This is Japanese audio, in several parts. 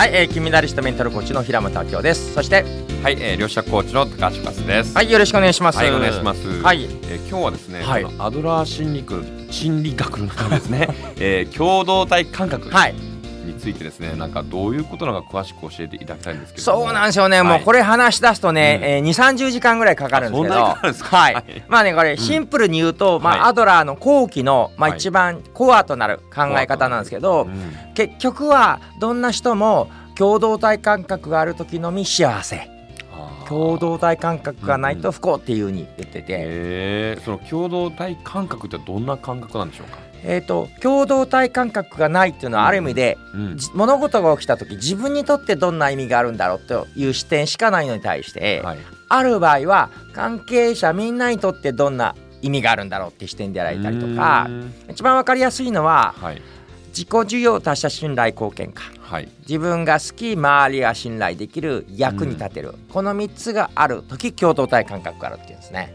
はい、えー、金メダリストメンタルコーチの平本明夫です。そしてはい、えー、両者コーチの高橋和です。はいよろしくお願いします。はい、お願いします。はい。えー今日はですね、はい。アドラー心理学心理学のですね、えー、共同体感覚。はいについてですね、なんかどういうことなのか詳しく教えていただきたいんですけども。そうなんですよね、もうこれれ話し出すとね、うん。えー、2 3 0時間ぐらいかかるんですけど。はい、はい。まあねこれシンプルに言うと、まあ、はい。アドラーの後期の、まあ、はい。一番コアとなる考え方なんですけど、うん。結局はどんな人も共同体感覚がある時のみ幸せ共同体感覚がないと不幸っていうふうに言ってて、えー、その共同体感覚ってどんな感覚なんでしょうか？えー、と共同体感覚がないっていうのはある意味で、うんじ物事が起きた時自分にとってどんな意味があるんだろうという視点しかないのに対して、はい。ある場合は関係者みんなにとってどんな意味があるんだろうっていう視点でやられたりとか一番わかりやすいのははい。自己需要他者信頼貢献感はい。自分が好き周りが信頼できる役に立てる、この3つがある時共同体感覚があるっていうんですね。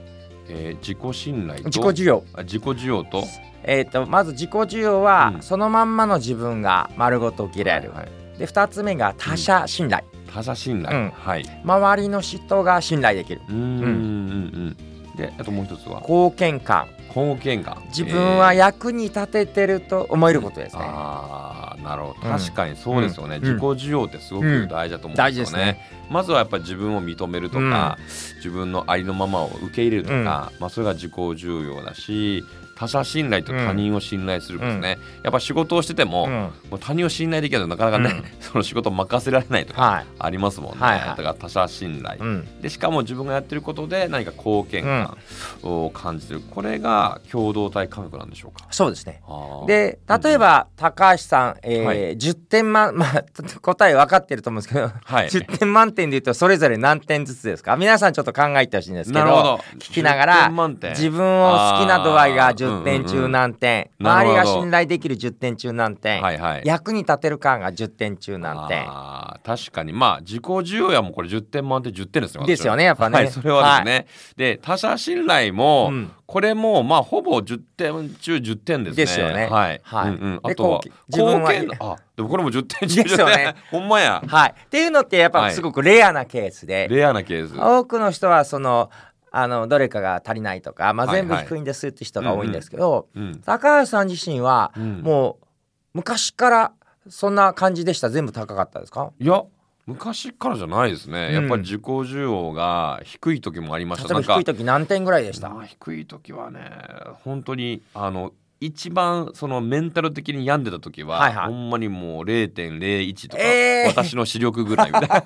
えー、自己信頼と？自己需要。あ自己需要と？えー、とまず自己需要は、うん。そのまんまの自分が丸ごと受け入れられる、はい。で2つ目が他者信頼、他者信頼、うん。はい。周りの人が信頼できる。うーんうんうん。で、あともう一つは。貢献感。貢献感。自分はえー。役に立ててると思えることですね、ああなるほど。うん。確かにそうですよね、うん。自己需要ってすごく大事だと思うんですよね,、大事ですね。まずはやっぱり自分を認めるとか、自分のありのままを受け入れるとか、まあ、それが自己重要だし他者信頼と他人を信頼するですね、やっぱ仕事をしてても,、うん。もう他人を信頼できないとなかなかね、その仕事を任せられないとかはい、ありますもんね、はいはい。だから他者信頼、うん、でしかも自分がやってることで何か貢献感を感じてる、これが共同体感覚なんでしょうか？そうですね。で例えば、高橋さん、えーはい。10点満、まあ、答え分かってると思うんですけど、はい。10点満点で言うとそれぞれ何点ずつですか？皆さんちょっと考えてほしいんですけど聞きなが10ら自分を好きな度合いがあー10点中うんうんうん。何点、なるほど。周りが信頼できる10点中何点、はいはい。役に立てる感が10点中何点。あー確かに。まあ自己需要やもうこれ10点満点10点ですよですよねやっぱね。はいそれはですね、で他者信頼も、うん。これもまあほぼ10点中10点ですね。ですよね。はい、はい。うんうん、であとは貢献自分あでもこれも10点中10点ですよね。ほんまや。はい、っていうのってやっぱすごくレアなケースで、レアなケース。多くの人はそのあのどれかが足りないとか、まあ、はい全部低いんですって人が多いんですけど、うん高橋さん自身はうんもう昔からそんな感じでした？全部高かったですか？いや昔からじゃないですね、うん。やっぱり自己需要が低い時もありました例えば低い時何点ぐらいでしたまあ低い時はね本当にあの一番そのメンタル的に病んでた時は、はいはい。ほんまにもう0.01とか、えー。私の視力ぐらいみたいな。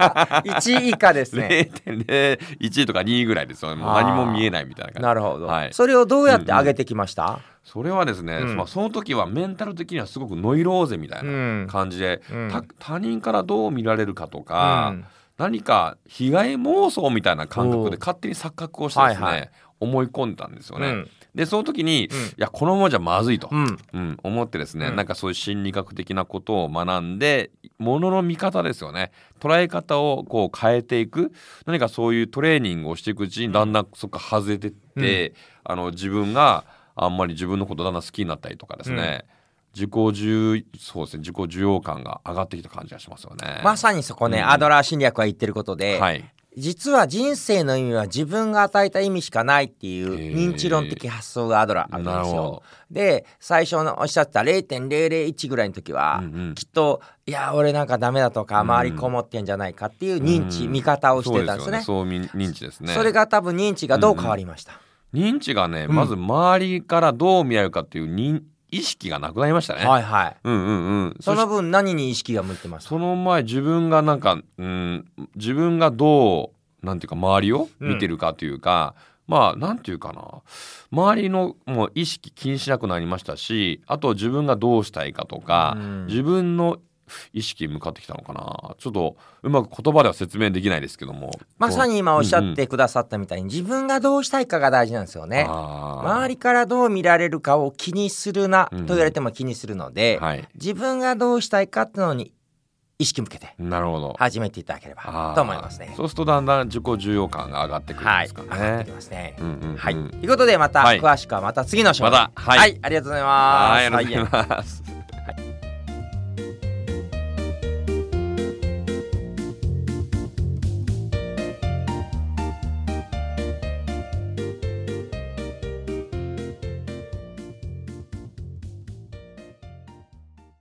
1以下ですね。0.01とか2ぐらいですよね。もう何も見えないみたいな感じ。なるほど、はい。それをどうやって上げてきました、それはですね、うん。まあ、その時はメンタル的にはすごくノイローゼみたいうん。な感じで、うん。た他人からどう見られるかとか、うん。何か被害妄想みたいな感覚で勝手に錯覚をしてですね、思い込んだんですよね。うんでその時に、うん。いやこのままじゃまずいと、うん。うん。思ってですね、うん。なんかそういう心理学的なことを学んでものの見方ですよね。捉え方をこう変えていく。何かそういうトレーニングをしていくうちにだんだんそこから外れてって、あの自分があんまり自分のことだんだん好きになったりとかですね、自己重そうですね自己需要感が上がってきた感じがしますよね。まさにそこね、うん。アドラー心理学が言ってることで、はい実は人生の意味は自分が与えた意味しかないっていう認知論的発想がアドラーあるんですよ。で最初のおっしゃった0.001ぐらいの時は、うんうん。きっといや俺なんかダメだとかうん周りこもってんじゃないかっていう認知、うん見方をしてたんですね。そうね。認知ですね。それが多分認知がどう変わりました、認知がね、うんまず周りからどう見られるかっていう認意識がなくなりましたね。はいはい。うんうんうん。そのし分何に意識が向いてます？かその前自分がなんか、うん、自分がどうなんていうか周りを見てるかというか、まあなんていうかな。周りのもう意識気にしなくなりましたしあと自分がどうしたいかとか、うん。自分の意識に向かってきたのかな。ちょっとうまく言葉では説明できないですけども。まさに今おっしゃっうんうんてくださったみたいに自分がどうしたいかが大事なんですよね。周りからどう見られるかを気にするなうん。と言われても気にするので、はい。自分がどうしたいかっていうのに意識向けてなるほど。始めていただければと思いますね。そうするとだんだん自己重要感が上がってくるんはい、ですか上がってねき。ますね。うんうんうんはい、ということでまたはい。詳しくはまた次の章でまた。はい。ありがとうございます。はい、ありがとうございます。